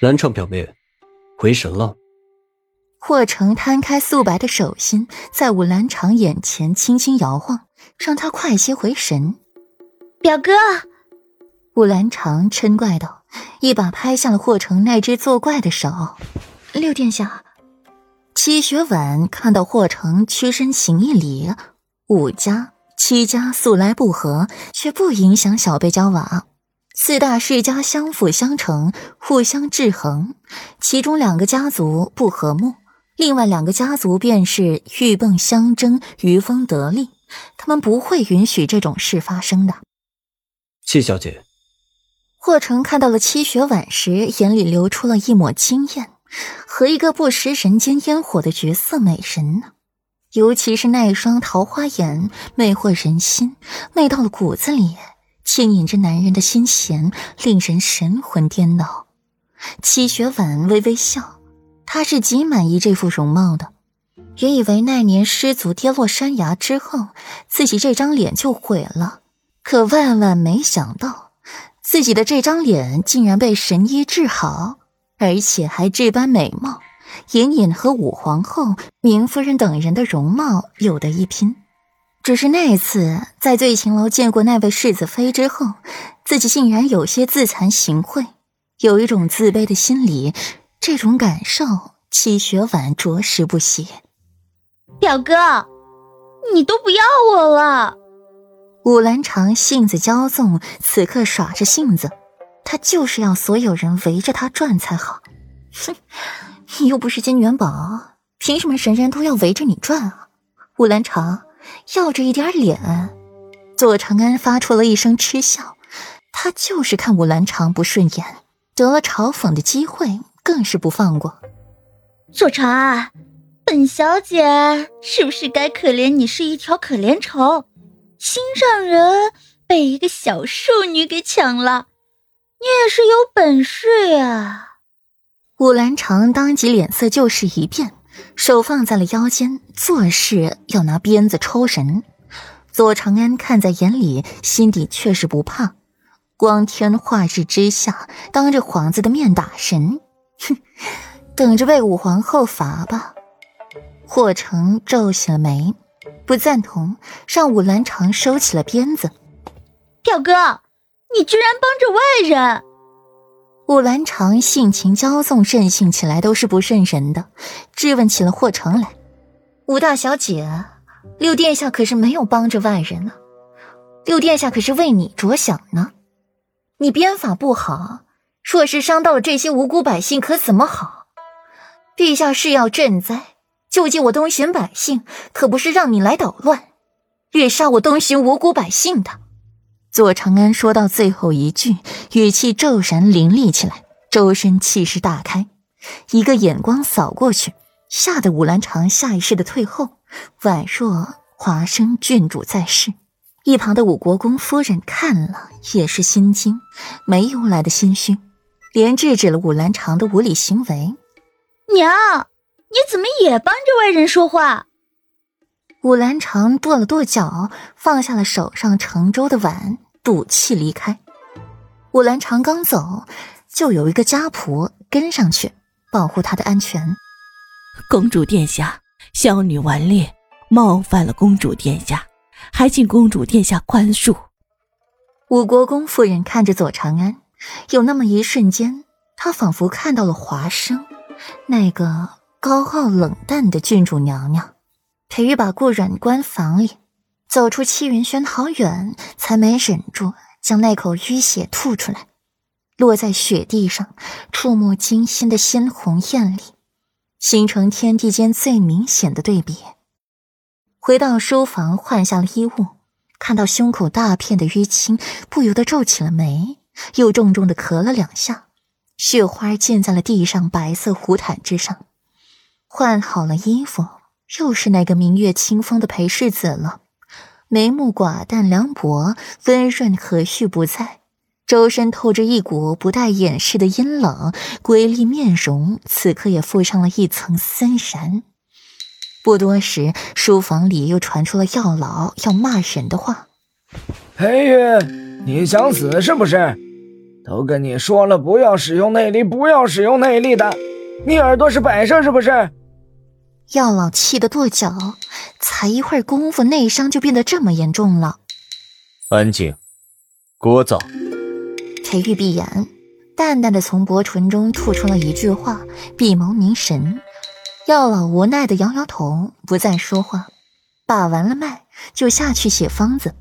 蓝畅表妹，回神了。霍成摊开素白的手心，在武兰长眼前轻轻摇晃，让他快些回神。表哥，武兰长嗔怪道，一把拍下了霍成那只作怪的手。六殿下，七雪婉看到霍成屈身行一礼，武家、七家素来不和，却不影响小辈交往。四大世家相辅相成，互相制衡。其中两个家族不和睦，另外两个家族便是鹬蚌相争，渔翁得利。他们不会允许这种事发生的。七小姐，霍成看到了七雪婉时，眼里流出了一抹惊艳，和一个不食人间烟火的绝色美人呢。尤其是那双桃花眼，魅惑人心，媚到了骨子里。牵引着男人的心弦，令人神魂颠倒。七雪婉微微笑，她是极满意这副容貌的。原以为那年失足跌落山崖之后，自己这张脸就毁了，可万万没想到，自己的这张脸竟然被神医治好，而且还这般美貌，隐隐和武皇后、明夫人等人的容貌有得一拼。只是那一次在醉情楼见过那位世子妃之后，自己竟然有些自惭形秽，有一种自卑的心理。这种感受，戚雪婉着实不喜。表哥，你都不要我了。武兰长性子骄纵，此刻耍着性子，他就是要所有人围着他转才好。哼，你又不是金元宝，凭什么人人都要围着你转啊？武兰长。要着一点脸，左长安发出了一声嗤笑。他就是看武兰长不顺眼，得了嘲讽的机会，更是不放过。左长安，本小姐是不是该可怜你是一条可怜虫，心上人被一个小庶女给抢了？你也是有本事呀！武兰长当即脸色就是一变。手放在了腰间，做事要拿鞭子抽人。左长安看在眼里，心底却是不怕。光天化日之下，当着皇子的面打人，哼，等着被武皇后罚吧。霍成皱起了眉，不赞同，让武兰长收起了鞭子。表哥，你居然帮着外人！武兰长性情骄纵，任性起来都是不认人的，质问起了霍成来：“武大小姐，六殿下可是没有帮着外人呢，六殿下可是为你着想呢。你鞭法不好，若是伤到了这些无辜百姓，可怎么好？陛下是要赈灾，救济我东巡百姓，可不是让你来捣乱，掠杀我东巡无辜百姓的。”左长安说到最后一句，语气骤然凌厉起来，周身气势大开，一个眼光扫过去，吓得武兰长下意识的退后，宛若华生郡主在世。一旁的武国公夫人看了也是心惊，没由来的心虚，连制止了武兰长的无礼行为。娘，你怎么也帮着外人说话？武兰长跺了跺脚，放下了手上盛粥的碗。赌气离开，武兰长刚走，就有一个家仆跟上去保护她的安全。公主殿下，小女顽劣，冒犯了公主殿下，还请公主殿下宽恕。武国公夫人看着左长安，有那么一瞬间，她仿佛看到了华生，那个高傲冷淡的郡主娘娘。裴玉把顾软关房里。走出七云轩好远，才没忍住将那口淤血吐出来，落在雪地上，触目惊心的鲜红艳丽，形成天地间最明显的对比。回到书房，换下了衣物，看到胸口大片的淤青，不由得皱起了眉，又重重的咳了两下，血花溅在了地上白色胡毯之上。换好了衣服，又是那个明月清风的裴世子了。眉目寡淡凉薄，温润和煦不在，周身透着一股不带掩饰的阴冷，瑰丽面容此刻也附上了一层森然。不多时，书房里又传出了药老要骂人的话：“裴玉，你想死是不是？都跟你说了不要使用内力，不要使用内力的，你耳朵是摆设是不是？药老气得跺脚，才一会儿功夫，内伤就变得这么严重了。安静，聒噪。裴玉闭眼，淡淡的从薄唇中吐出了一句话，闭眸凝神。药老无奈的摇摇头，不再说话，把完了脉，就下去写方子。